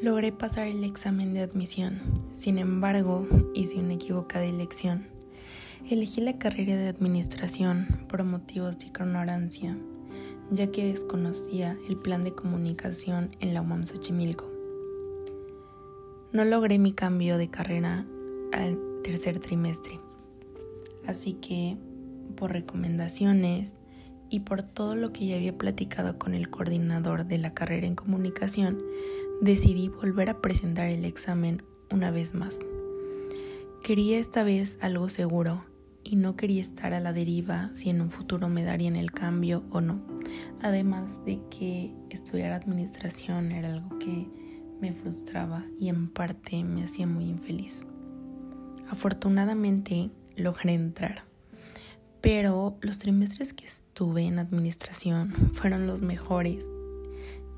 Logré pasar el examen de admisión, sin embargo hice una equivocada elección. Elegí la carrera de administración por motivos de ignorancia, ya que desconocía el plan de comunicación en la UAM Xochimilco. No logré mi cambio de carrera al tercer trimestre, así que por recomendaciones y por todo lo que ya había platicado con el coordinador de la carrera en comunicación, decidí volver a presentar el examen una vez más. Quería esta vez algo seguro y no quería estar a la deriva si en un futuro me darían el cambio o no. Además de que estudiar administración era algo que me frustraba y en parte me hacía muy infeliz. Afortunadamente logré entrar pero los trimestres que estuve en administración fueron los mejores,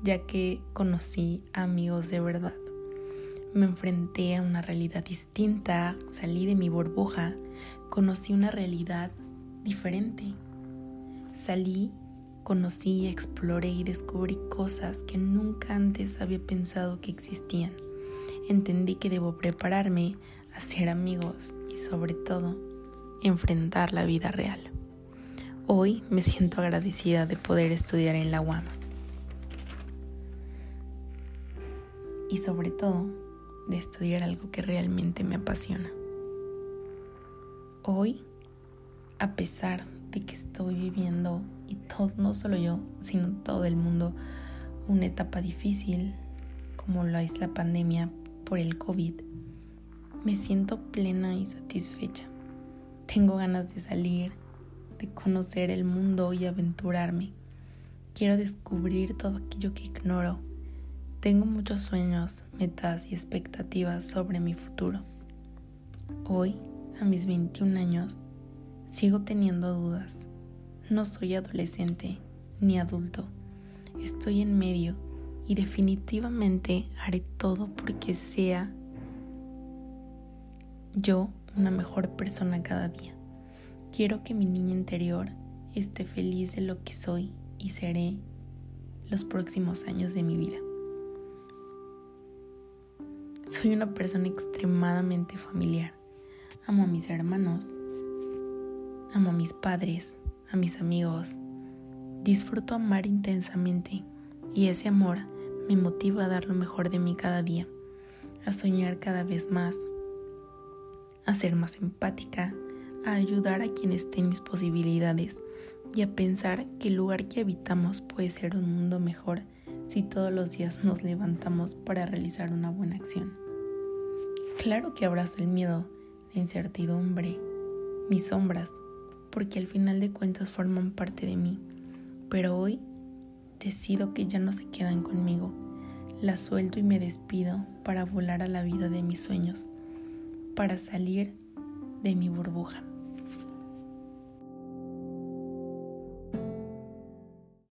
ya que conocí amigos de verdad. Me enfrenté a una realidad distinta, salí de mi burbuja, conocí una realidad diferente. Salí, conocí, exploré y descubrí cosas que nunca antes había pensado que existían. Entendí que debo prepararme, hacer amigos y sobre todo enfrentar la vida real. Hoy me siento agradecida de poder estudiar en la UAM. Y sobre todo, de estudiar algo que realmente me apasiona. Hoy, a pesar de que estoy viviendo, y todo, no solo yo, sino todo el mundo, una etapa difícil, como lo es la pandemia por el COVID, me siento plena y satisfecha. Tengo ganas de salir, de conocer el mundo y aventurarme. Quiero descubrir todo aquello que ignoro. Tengo muchos sueños, metas y expectativas sobre mi futuro. Hoy, a mis 21 años, sigo teniendo dudas. No soy adolescente ni adulto. Estoy en medio y definitivamente haré todo porque sea yo una mejor persona cada día. Quiero que mi niña interior esté feliz de lo que soy y seré los próximos años de mi vida. Soy una persona extremadamente familiar. Amo a mis hermanos, amo a mis padres, a mis amigos. Disfruto amar intensamente y ese amor me motiva a dar lo mejor de mí cada día, a soñar cada vez más a ser más empática, a ayudar a quien esté en mis posibilidades y a pensar que el lugar que habitamos puede ser un mundo mejor si todos los días nos levantamos para realizar una buena acción. Claro que abrazo el miedo, la incertidumbre, mis sombras, porque al final de cuentas forman parte de mí, pero hoy decido que ya no se quedan conmigo, las suelto y me despido para volar a la vida de mis sueños para salir de mi burbuja.